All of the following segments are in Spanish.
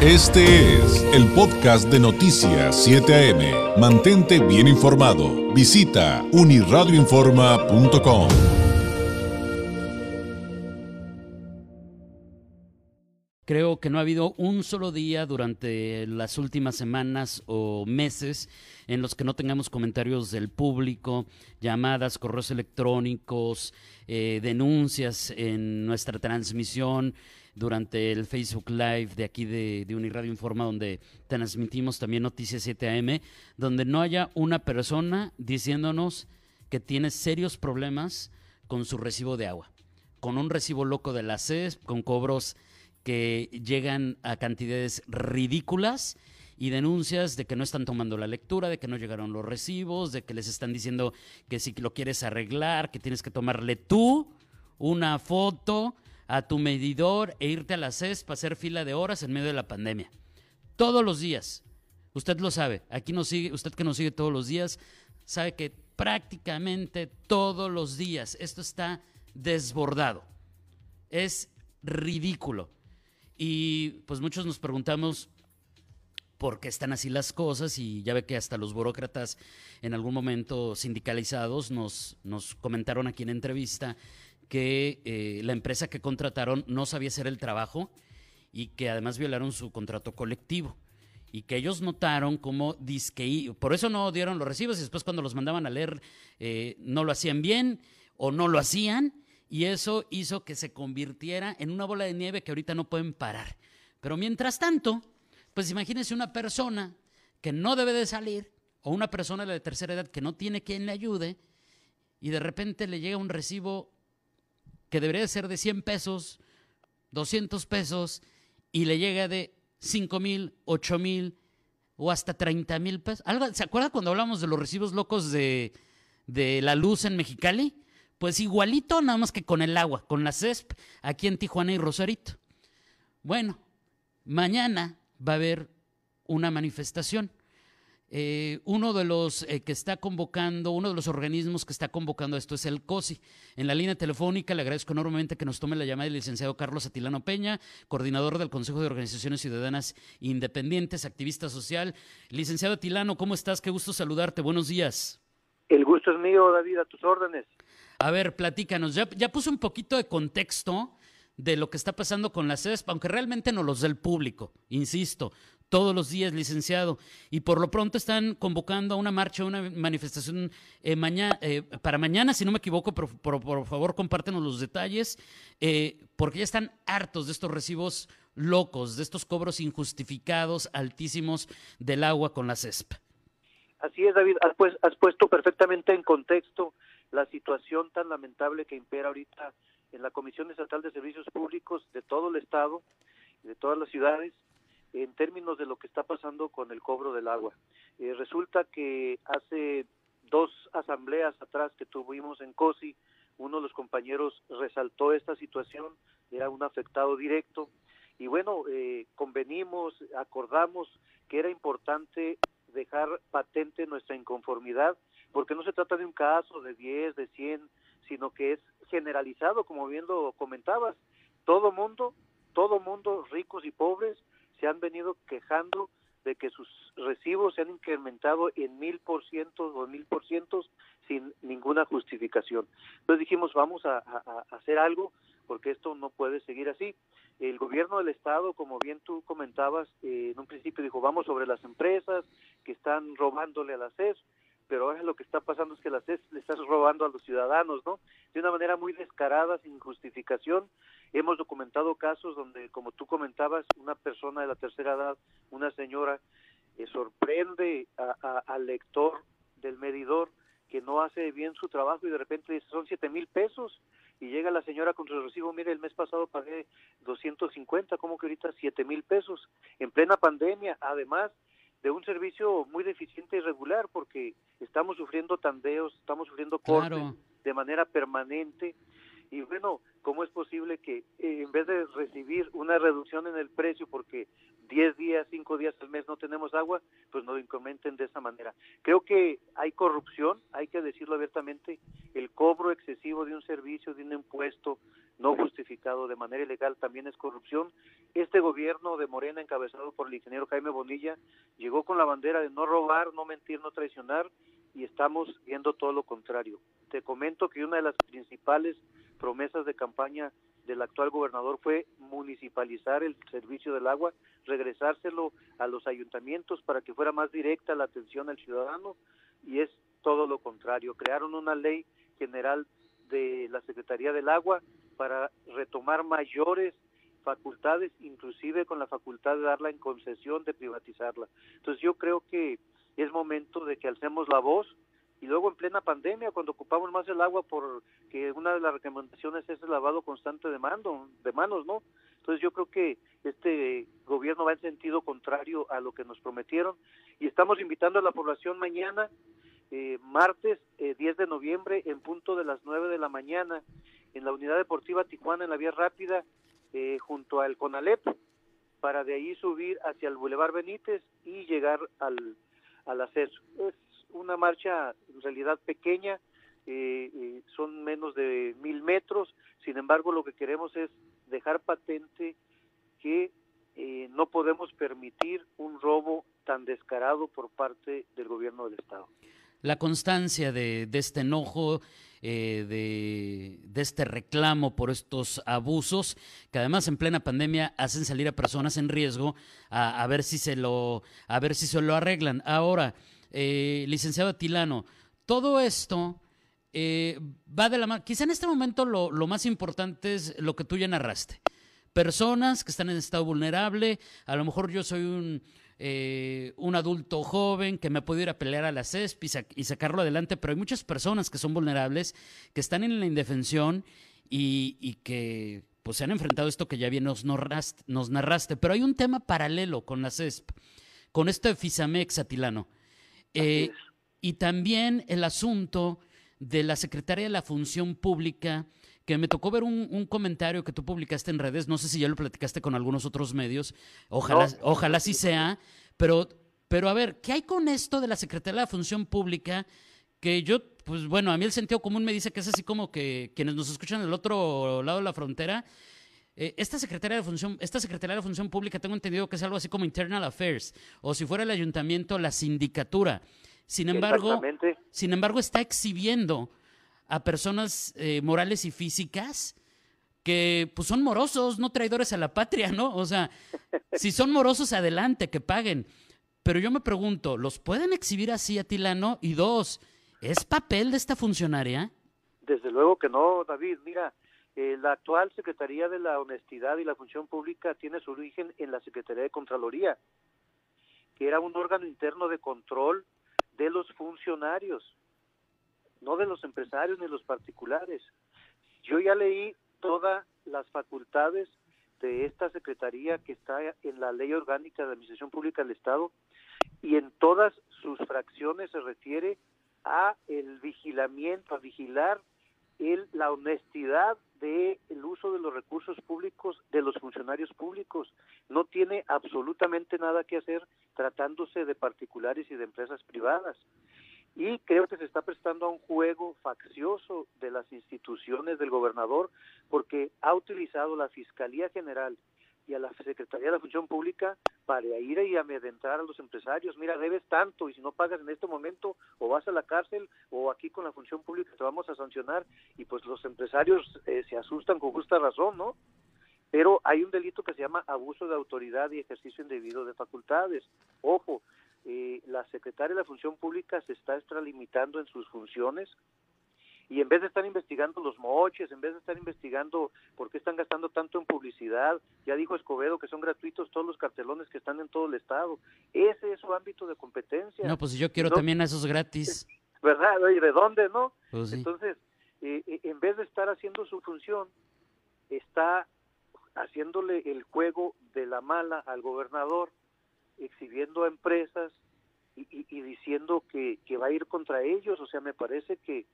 Este es el podcast de Noticias 7 AM. Mantente bien informado. Visita uniradioinforma.com. Creo que no ha habido un solo día durante las últimas semanas o meses en los que no tengamos comentarios del público, llamadas, correos electrónicos, eh, denuncias en nuestra transmisión durante el Facebook Live de aquí de, de Uniradio Informa, donde transmitimos también Noticias 7am, donde no haya una persona diciéndonos que tiene serios problemas con su recibo de agua, con un recibo loco de la CES, con cobros que llegan a cantidades ridículas y denuncias de que no están tomando la lectura, de que no llegaron los recibos, de que les están diciendo que si lo quieres arreglar, que tienes que tomarle tú una foto a tu medidor e irte a la CES para hacer fila de horas en medio de la pandemia. Todos los días. Usted lo sabe. Aquí nos sigue, usted que nos sigue todos los días, sabe que prácticamente todos los días esto está desbordado. Es ridículo. Y pues muchos nos preguntamos por qué están así las cosas y ya ve que hasta los burócratas en algún momento sindicalizados nos, nos comentaron aquí en entrevista que eh, la empresa que contrataron no sabía hacer el trabajo y que además violaron su contrato colectivo y que ellos notaron cómo disque por eso no dieron los recibos y después cuando los mandaban a leer eh, no lo hacían bien o no lo hacían y eso hizo que se convirtiera en una bola de nieve que ahorita no pueden parar. Pero mientras tanto, pues imagínense una persona que no debe de salir o una persona de tercera edad que no tiene quien le ayude y de repente le llega un recibo que debería ser de 100 pesos, 200 pesos y le llega de 5 mil, 8 mil o hasta 30 mil pesos. ¿Se acuerda cuando hablamos de los recibos locos de, de la luz en Mexicali? Pues igualito, nada más que con el agua, con la CESP, aquí en Tijuana y Rosarito. Bueno, mañana va a haber una manifestación. Eh, uno de los eh, que está convocando, uno de los organismos que está convocando esto es el COSI. En la línea telefónica le agradezco enormemente que nos tome la llamada el licenciado Carlos Atilano Peña, coordinador del Consejo de Organizaciones Ciudadanas Independientes, activista social. Licenciado Atilano, ¿cómo estás? Qué gusto saludarte. Buenos días. El gusto es mío, David, a tus órdenes. A ver, platícanos. Ya, ya puse un poquito de contexto de lo que está pasando con la CESP, aunque realmente no los da el público, insisto, todos los días, licenciado. Y por lo pronto están convocando a una marcha, una manifestación eh, mañana, eh, para mañana, si no me equivoco, pero por, favor compártenos los detalles, eh, porque ya están hartos de estos recibos locos, de estos cobros injustificados, altísimos del agua con la CESP. Así es, David, has, pues, has puesto perfectamente en contexto la situación tan lamentable que impera ahorita en la Comisión Estatal de Servicios Públicos de todo el Estado, de todas las ciudades, en términos de lo que está pasando con el cobro del agua. Eh, resulta que hace dos asambleas atrás que tuvimos en COSI, uno de los compañeros resaltó esta situación, era un afectado directo, y bueno, eh, convenimos, acordamos que era importante dejar patente nuestra inconformidad porque no se trata de un caso de 10, de 100, sino que es generalizado, como bien lo comentabas. Todo mundo, todo mundo, ricos y pobres, se han venido quejando de que sus recibos se han incrementado en mil por ciento o mil por ciento sin ninguna justificación. Entonces dijimos, vamos a, hacer algo porque esto no puede seguir así. El gobierno del Estado, como bien tú comentabas, eh, en un principio dijo, vamos sobre las empresas que están robándole a la CES, pero ahora lo que está pasando es que la CES le está robando a los ciudadanos, ¿no? De una manera muy descarada, sin justificación. Hemos documentado casos donde, como tú comentabas, una persona de la tercera edad, una señora, eh, sorprende al lector del medidor que no hace bien su trabajo y de repente dice son siete mil pesos y llega la señora con su recibo, mire, el mes pasado pagué 250, como que ahorita siete mil pesos en plena pandemia, además de un servicio muy deficiente y regular porque estamos sufriendo tandeos, estamos sufriendo cortes de manera permanente. Y bueno, ¿cómo es posible que eh, en vez de recibir una reducción en el precio porque 10 días, 5 días al mes no tenemos agua, pues nos incrementen de esa manera? Creo que hay corrupción, hay que decirlo abiertamente, el cobro excesivo de un servicio, de un impuesto no justificado de manera ilegal también es corrupción. Este gobierno de Morena, encabezado por el ingeniero Jaime Bonilla, llegó con la bandera de no robar, no mentir, no traicionar y estamos viendo todo lo contrario. Te comento que una de las principales promesas de campaña del actual gobernador fue municipalizar el servicio del agua, regresárselo a los ayuntamientos para que fuera más directa la atención al ciudadano y es todo lo contrario. Crearon una ley general de la Secretaría del Agua para retomar mayores facultades, inclusive con la facultad de darla en concesión, de privatizarla. Entonces yo creo que es momento de que alcemos la voz y luego en plena pandemia, cuando ocupamos más el agua, porque una de las recomendaciones es el lavado constante de, mando, de manos, ¿no? Entonces yo creo que este gobierno va en sentido contrario a lo que nos prometieron y estamos invitando a la población mañana, eh, martes 10 eh, de noviembre, en punto de las 9 de la mañana, en la Unidad Deportiva Tijuana, en la Vía Rápida, eh, junto al CONALEP, para de ahí subir hacia el Boulevard Benítez y llegar al, al acceso. Es una marcha en realidad pequeña, eh, eh, son menos de mil metros, sin embargo lo que queremos es dejar patente que eh, no podemos permitir un robo tan descarado por parte del gobierno del Estado. La constancia de, este enojo, de, este reclamo por estos abusos, que además en plena pandemia hacen salir a personas en riesgo a, ver si se lo, a ver si se lo arreglan. Ahora, eh, licenciado Tilano, todo esto eh, va de la mano. Quizá en este momento lo, más importante es lo que tú ya narraste. Personas que están en estado vulnerable, a lo mejor yo soy un, eh, un adulto joven que me puedo ir a pelear a la CESP y, sacarlo adelante, pero hay muchas personas que son vulnerables, que están en la indefensión y, que pues se han enfrentado a esto que ya bien nos, nos narraste. Pero hay un tema paralelo con la CESP, con este FISAMEX, Atilano. Eh, y también el asunto de la Secretaria de la Función Pública, que me tocó ver un, comentario que tú publicaste en redes, no sé si ya lo platicaste con algunos otros medios, ojalá, ojalá sí sea, pero, pero a ver, ¿qué hay con esto de la Secretaría de la Función Pública? Que yo, pues bueno, a mí el sentido común me dice que es así como que quienes nos escuchan del otro lado de la frontera, eh, esta Secretaría de Función, esta Secretaría de Función Pública tengo entendido que es algo así como Internal Affairs, o si fuera el ayuntamiento, la sindicatura. Sin embargo, sin embargo está exhibiendo a personas eh, morales y físicas que pues son morosos, no traidores a la patria, ¿no? O sea, si son morosos, adelante, que paguen. Pero yo me pregunto, ¿los pueden exhibir así a Tilano? Y dos, ¿es papel de esta funcionaria? Desde luego que no, David. Mira, eh, la actual Secretaría de la Honestidad y la Función Pública tiene su origen en la Secretaría de Contraloría, que era un órgano interno de control de los funcionarios, no de los empresarios ni los particulares. Yo ya leí todas las facultades de esta Secretaría que está en la Ley Orgánica de Administración Pública del Estado y en todas sus fracciones se refiere a el vigilamiento, a vigilar el, la honestidad del el uso de los recursos públicos de los funcionarios públicos. No tiene absolutamente nada que hacer tratándose de particulares y de empresas privadas. Y creo que se está prestando a un juego faccioso de las instituciones del gobernador porque ha utilizado la Fiscalía General y a la Secretaría de la Función Pública para ir y amedrentar a los empresarios. Mira, debes tanto y si no pagas en este momento o vas a la cárcel o aquí con la Función Pública te vamos a sancionar y pues los empresarios eh, se asustan con justa razón, ¿no? Pero hay un delito que se llama abuso de autoridad y ejercicio indebido de facultades. Ojo, eh, la Secretaría de la Función Pública se está extralimitando en sus funciones y en vez de estar investigando los moches, en vez de estar investigando por qué están gastando tanto en publicidad, ya dijo Escobedo que son gratuitos todos los cartelones que están en todo el estado. Ese es su ámbito de competencia. No, pues yo quiero también a esos gratis. ¿Verdad? ¿Y de dónde, no? Pues Entonces, eh, eh, en vez de estar haciendo su función, está haciéndole el juego de la mala al gobernador, exhibiendo a empresas y, y diciendo que, que va a ir contra ellos. O sea, me parece que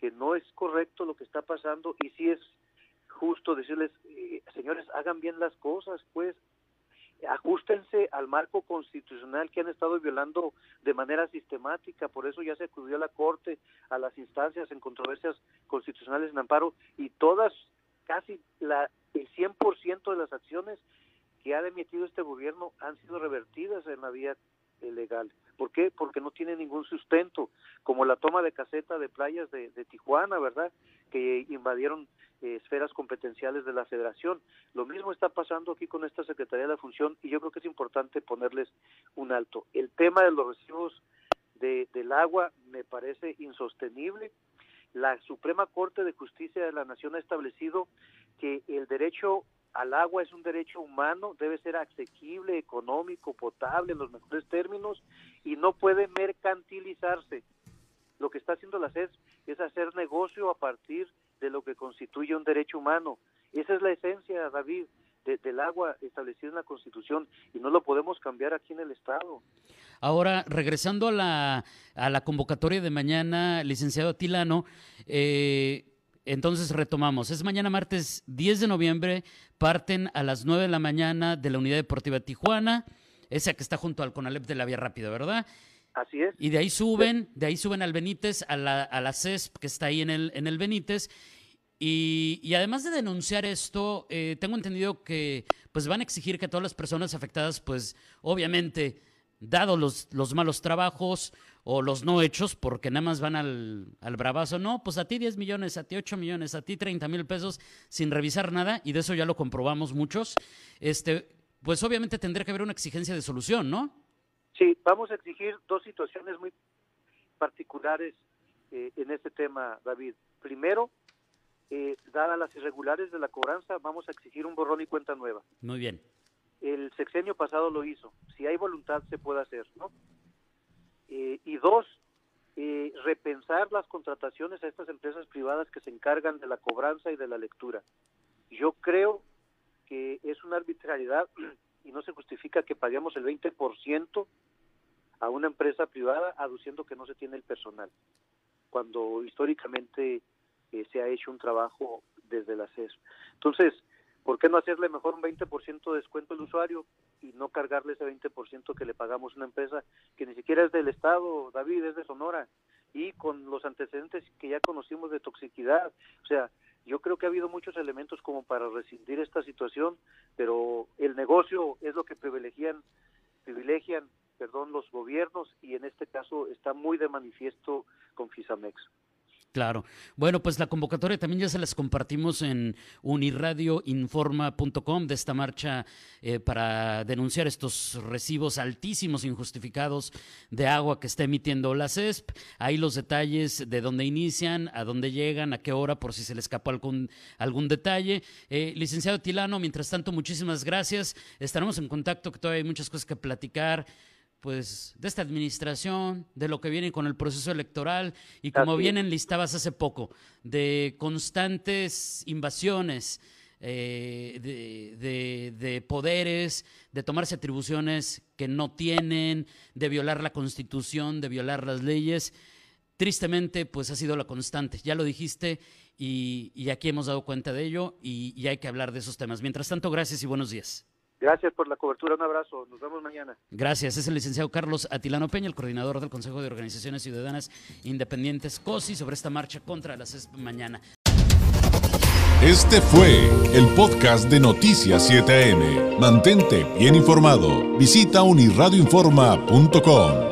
que no es correcto lo que está pasando y si es justo decirles, eh, señores, hagan bien las cosas, pues ajustense al marco constitucional que han estado violando de manera sistemática, por eso ya se acudió a la Corte, a las instancias en controversias constitucionales en amparo y todas, casi la el 100% de las acciones que ha emitido este gobierno han sido revertidas en la vía legal. ¿Por qué? Porque no tiene ningún sustento, como la toma de caseta de playas de, Tijuana, ¿verdad? Que invadieron eh, esferas competenciales de la federación. Lo mismo está pasando aquí con esta Secretaría de la Función y yo creo que es importante ponerles un alto. El tema de los residuos de, del agua me parece insostenible. La Suprema Corte de Justicia de la Nación ha establecido que el derecho al agua es un derecho humano, debe ser asequible, económico, potable en los mejores términos y no puede mercantilizarse. Lo que está haciendo la CES es hacer negocio a partir de lo que constituye un derecho humano. Esa es la esencia, David, del agua establecida en la Constitución y no lo podemos cambiar aquí en el Estado. Ahora, regresando a la, a la convocatoria de mañana, licenciado Tilano, eh, entonces retomamos. Es mañana martes 10 de noviembre. Parten a las 9 de la mañana de la Unidad Deportiva Tijuana, esa que está junto al Conalep de la Vía Rápida, ¿verdad? Así es. Y de ahí suben, de ahí suben al Benítez, a la, a la CESP que está ahí en el, en el Benítez. Y, además de denunciar esto, eh, tengo entendido que pues van a exigir que todas las personas afectadas, pues obviamente, dado los, los malos trabajos, o los no hechos, porque nada más van al, al bravazo. No, pues a ti 10 millones, a ti 8 millones, a ti 30 mil pesos sin revisar nada, y de eso ya lo comprobamos muchos. Este, pues obviamente tendría que haber una exigencia de solución, ¿no? Sí, vamos a exigir dos situaciones muy particulares eh, en este tema, David. Primero, eh, dadas las irregulares de la cobranza, vamos a exigir un borrón y cuenta nueva. Muy bien. Sexenio pasado lo hizo. Si hay voluntad, se puede hacer, ¿no? Eh, y dos, eh, repensar las contrataciones a estas empresas privadas que se encargan de la cobranza y de la lectura. Yo creo que es una arbitrariedad y no se justifica que paguemos el 20% a una empresa privada aduciendo que no se tiene el personal, cuando históricamente eh, se ha hecho un trabajo desde la CES. Entonces, ¿por qué no hacerle mejor un 20% de descuento al usuario y no cargarle ese 20% que le pagamos a una empresa que ni siquiera es del Estado, David, es de Sonora, y con los antecedentes que ya conocimos de toxicidad. O sea, yo creo que ha habido muchos elementos como para rescindir esta situación, pero el negocio es lo que privilegian, privilegian perdón, los gobiernos y en este caso está muy de manifiesto con FISAMEX. Claro. Bueno, pues la convocatoria también ya se las compartimos en unirradioinforma.com de esta marcha eh, para denunciar estos recibos altísimos, injustificados de agua que está emitiendo la CESP. Ahí los detalles de dónde inician, a dónde llegan, a qué hora, por si se le escapó algún, algún detalle. Eh, licenciado Tilano, mientras tanto, muchísimas gracias. Estaremos en contacto, que todavía hay muchas cosas que platicar pues de esta administración, de lo que viene con el proceso electoral y como bien enlistabas hace poco, de constantes invasiones eh, de, de, poderes, de tomarse atribuciones que no tienen, de violar la constitución, de violar las leyes. Tristemente, pues ha sido la constante. Ya lo dijiste y, y aquí hemos dado cuenta de ello y, y hay que hablar de esos temas. Mientras tanto, gracias y buenos días. Gracias por la cobertura, un abrazo, nos vemos mañana. Gracias, es el licenciado Carlos Atilano Peña, el coordinador del Consejo de Organizaciones Ciudadanas Independientes COSI, sobre esta marcha contra las CESP mañana. Este fue el podcast de Noticias 7am. Mantente bien informado. Visita unirradioinforma.com.